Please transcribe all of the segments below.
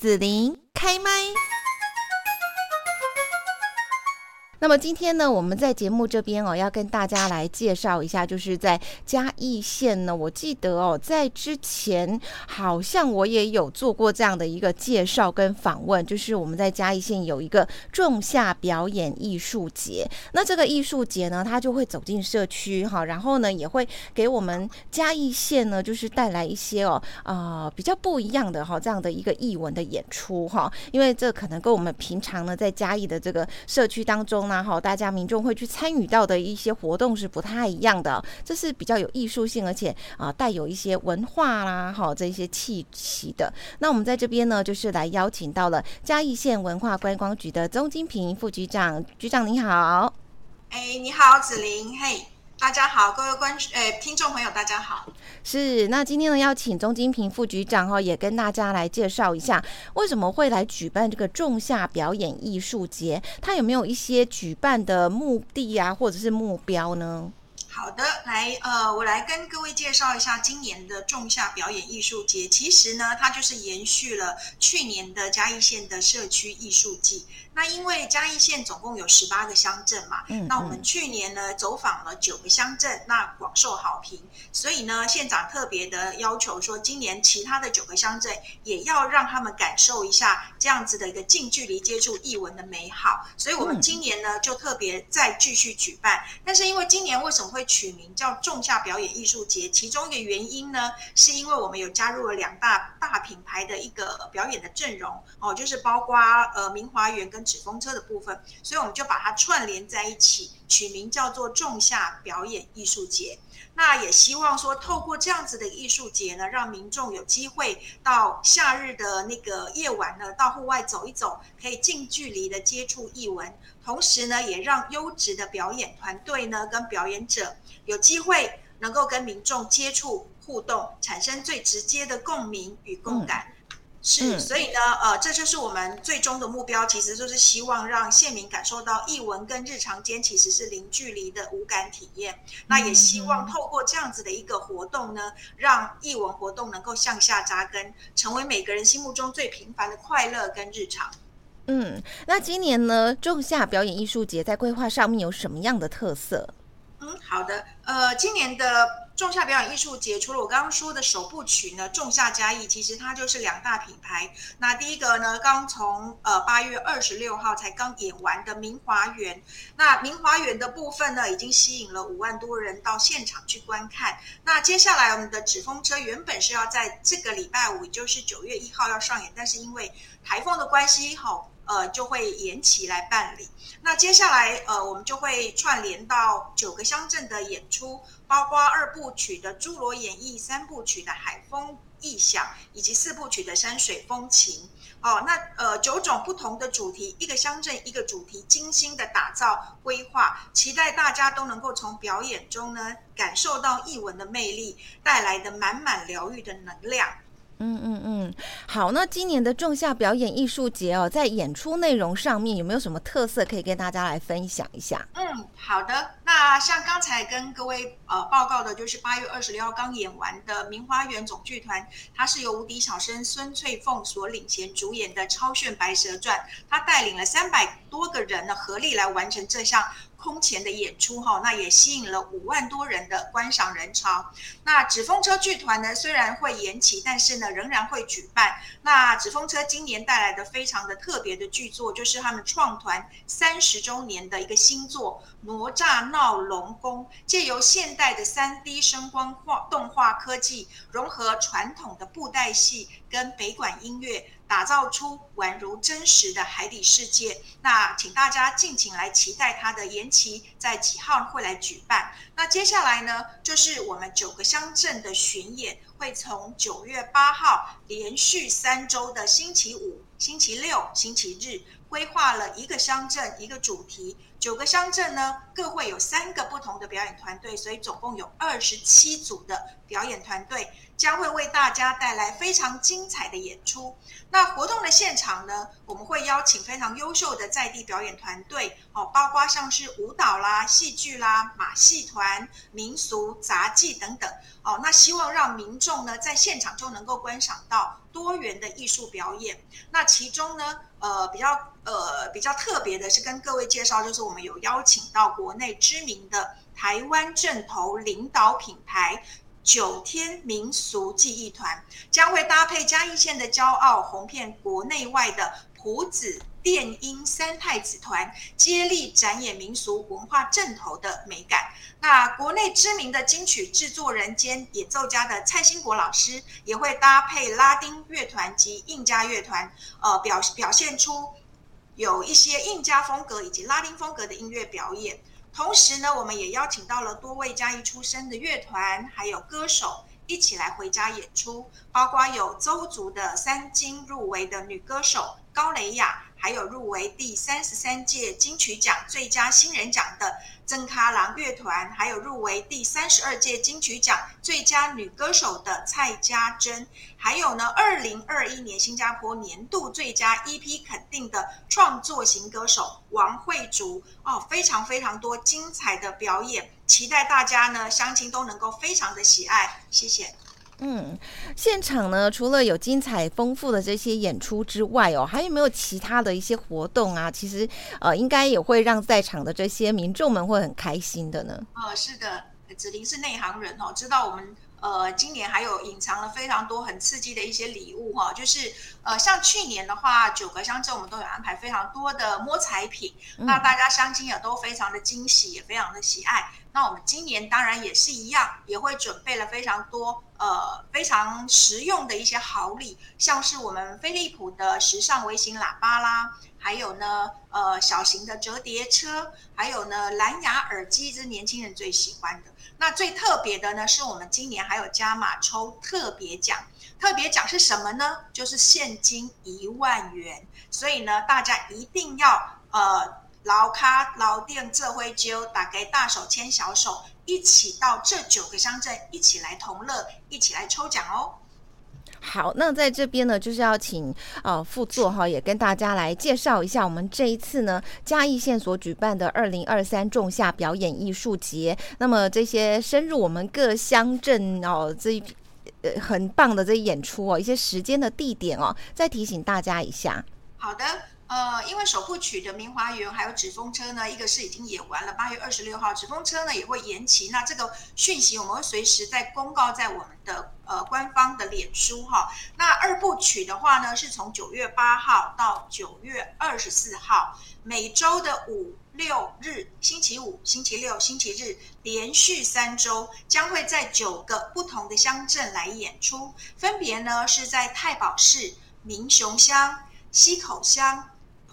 子琳开麦。那么今天呢，我们在节目这边哦，要跟大家来介绍一下，就是在嘉义县呢，我记得哦，在之前好像我也有做过这样的一个介绍跟访问，就是我们在嘉义县有一个仲夏表演艺术节。那这个艺术节呢，它就会走进社区哈，然后呢，也会给我们嘉义县呢，就是带来一些哦，呃，比较不一样的哈，这样的一个艺文的演出哈，因为这可能跟我们平常呢在嘉义的这个社区当中。那好，大家民众会去参与到的一些活动是不太一样的，这是比较有艺术性，而且啊带有一些文化啦，哈这些气息的。那我们在这边呢，就是来邀请到了嘉义县文化观光局的钟金平副局长，局长你好。哎，你好，子琳，嘿。大家好，各位观众、诶听众朋友，大家好。是，那今天呢，要请钟金平副局长哈，也跟大家来介绍一下，为什么会来举办这个仲夏表演艺术节？他有没有一些举办的目的啊，或者是目标呢？好的，来，呃，我来跟各位介绍一下今年的仲夏表演艺术节。其实呢，它就是延续了去年的嘉义县的社区艺术季。那因为嘉义县总共有十八个乡镇嘛，嗯，那我们去年呢走访了九个乡镇，那广受好评，所以呢县长特别的要求说，今年其他的九个乡镇也要让他们感受一下这样子的一个近距离接触艺文的美好，所以我们今年呢就特别再继续举办。但是因为今年为什么会取名叫仲夏表演艺术节？其中一个原因呢，是因为我们有加入了两大大品牌的一个表演的阵容哦，就是包括呃明华园跟纸风车的部分，所以我们就把它串联在一起，取名叫做仲夏表演艺术节。那也希望说，透过这样子的艺术节呢，让民众有机会到夏日的那个夜晚呢，到户外走一走，可以近距离的接触艺文，同时呢，也让优质的表演团队呢跟表演者有机会能够跟民众接触互动，产生最直接的共鸣与共感。嗯是，所以呢，呃，这就是我们最终的目标，其实就是希望让县民感受到艺文跟日常间其实是零距离的无感体验。那也希望透过这样子的一个活动呢，让艺文活动能够向下扎根，成为每个人心目中最平凡的快乐跟日常。嗯，那今年呢，仲夏表演艺术节在规划上面有什么样的特色？嗯，好的，呃，今年的。仲夏表演艺术节除了我刚刚说的首部曲呢，仲夏嘉义，其实它就是两大品牌。那第一个呢，刚从呃八月二十六号才刚演完的明华园，那明华园的部分呢，已经吸引了五万多人到现场去观看。那接下来我们的纸风车原本是要在这个礼拜五，也就是九月一号要上演，但是因为台风的关系，好。呃，就会延期来办理。那接下来，呃，我们就会串联到九个乡镇的演出，包括二部曲的《侏罗演绎》、三部曲的《海风异响》，以及四部曲的《山水风情》。哦，那呃，九种不同的主题，一个乡镇一个主题，精心的打造规划，期待大家都能够从表演中呢，感受到艺文的魅力带来的满满疗愈的能量。嗯嗯嗯，好，那今年的仲夏表演艺术节哦，在演出内容上面有没有什么特色可以跟大家来分享一下？嗯，好的。那像刚才跟各位呃报告的，就是八月二十六号刚演完的明花园总剧团，它是由无敌小生孙翠凤所领衔主演的《超炫白蛇传》，他带领了三百多个人呢，合力来完成这项。空前的演出哈，那也吸引了五万多人的观赏人潮。那纸风车剧团呢，虽然会延期，但是呢，仍然会举办。那纸风车今年带来的非常的特别的剧作，就是他们创团三十周年的一个新作《哪吒闹龙宫》，借由现代的三 D 声光画动画科技，融合传统的布袋戏跟北管音乐。打造出宛如真实的海底世界。那请大家敬请来期待它的延期在几号会来举办。那接下来呢，就是我们九个乡镇的巡演，会从九月八号连续三周的星期五、星期六、星期日，规划了一个乡镇一个主题，九个乡镇呢，各会有三个不同的表演团队，所以总共有二十七组的表演团队，将会为大家带来非常精彩的演出。那活动的现场呢，我们会邀请非常优秀的在地表演团队，哦，包括像是舞蹈啦、戏剧啦、马戏团、民俗杂技等等，哦，那希望让民众呢在现场就能够观赏到多元的艺术表演。那其中呢，呃，比较呃比较特别的是跟各位介绍，就是我们有邀请到国内知名的台湾正投领导品牌九天民俗记忆团，将会搭配嘉义县的骄傲，红遍国内外的朴子电音三太子团，接力展演民俗文化阵头的美感。那国内知名的金曲制作人兼演奏家的蔡兴国老师，也会搭配拉丁乐团及印加乐团，呃，表表现出有一些印加风格以及拉丁风格的音乐表演。同时呢，我们也邀请到了多位嘉义出身的乐团，还有歌手一起来回家演出，包括有邹族的三金入围的女歌手高蕾雅，还有入围第三十三届金曲奖最佳新人奖的。曾卡郎乐团，还有入围第三十二届金曲奖最佳女歌手的蔡家珍，还有呢，二零二一年新加坡年度最佳 EP 肯定的创作型歌手王慧竹哦，非常非常多精彩的表演，期待大家呢乡亲都能够非常的喜爱，谢谢。嗯，现场呢，除了有精彩丰富的这些演出之外哦，还有没有其他的一些活动啊？其实呃，应该也会让在场的这些民众们会很开心的呢。哦，是的，子琳是内行人哦，知道我们呃今年还有隐藏了非常多很刺激的一些礼物哈、哦，就是呃像去年的话，九个乡镇我们都有安排非常多的摸彩品，嗯、那大家相亲也都非常的惊喜，也非常的喜爱。那我们今年当然也是一样，也会准备了非常多呃非常实用的一些好礼，像是我们飞利浦的时尚微型喇叭啦，还有呢呃小型的折叠车，还有呢蓝牙耳机，这是年轻人最喜欢的。那最特别的呢，是我们今年还有加码抽特别奖，特别奖是什么呢？就是现金一万元。所以呢，大家一定要呃。老卡老店这回就打给大手牵小手，一起到这九个乡镇一起来同乐，一起来抽奖哦。好，那在这边呢，就是要请呃副座哈，也跟大家来介绍一下我们这一次呢嘉义县所举办的二零二三仲夏表演艺术节。那么这些深入我们各乡镇哦，这一呃很棒的这演出哦，一些时间的地点哦，再提醒大家一下。好的。呃，因为首部曲的明华园还有纸风车呢，一个是已经演完了，八月二十六号，纸风车呢也会延期。那这个讯息我们会随时在公告在我们的呃官方的脸书哈。那二部曲的话呢，是从九月八号到九月二十四号，每周的五六日，星期五、星期六、星期日，连续三周，将会在九个不同的乡镇来演出，分别呢是在太保市、民雄乡、溪口乡。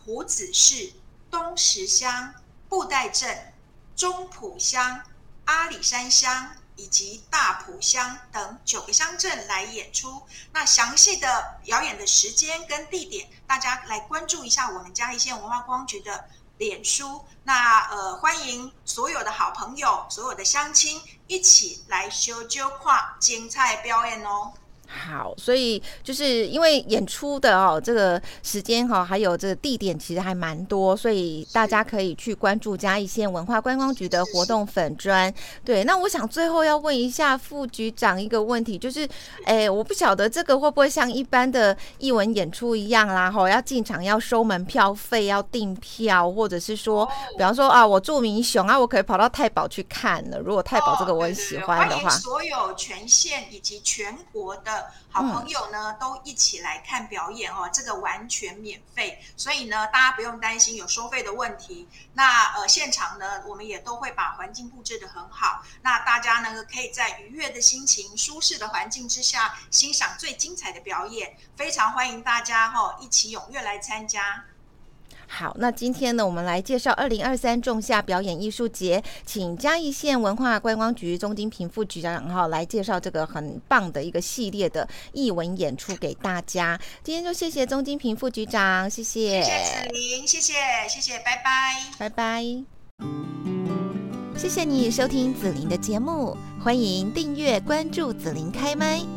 埔子市、东石乡、布袋镇、中埔乡、阿里山乡以及大埔乡等九个乡镇来演出。那详细的表演的时间跟地点，大家来关注一下我们嘉义县文化观光局的脸书。那呃，欢迎所有的好朋友、所有的乡亲一起来修揪跨精彩表演哦。好，所以就是因为演出的哦，这个时间哈，还有这个地点其实还蛮多，所以大家可以去关注嘉义县文化观光局的活动粉砖。对，那我想最后要问一下副局长一个问题，就是，哎，我不晓得这个会不会像一般的艺文演出一样啦，哈，要进场要收门票费，要订票，或者是说，比方说啊，我住民雄啊，我可以跑到太保去看了。如果太保这个我很喜欢的话，所有全县以及全国的。好朋友呢，都一起来看表演哦，这个完全免费，所以呢，大家不用担心有收费的问题。那呃，现场呢，我们也都会把环境布置得很好，那大家呢，可以在愉悦的心情、舒适的环境之下，欣赏最精彩的表演。非常欢迎大家哈，一起踊跃来参加。好，那今天呢，我们来介绍二零二三仲夏表演艺术节，请嘉义县文化观光局钟金平副局长哈来介绍这个很棒的一个系列的艺文演出给大家。今天就谢谢钟金平副局长，谢谢，谢谢子琳，谢谢，谢谢，拜拜，拜拜。谢谢你收听紫琳的节目，欢迎订阅关注紫琳开麦。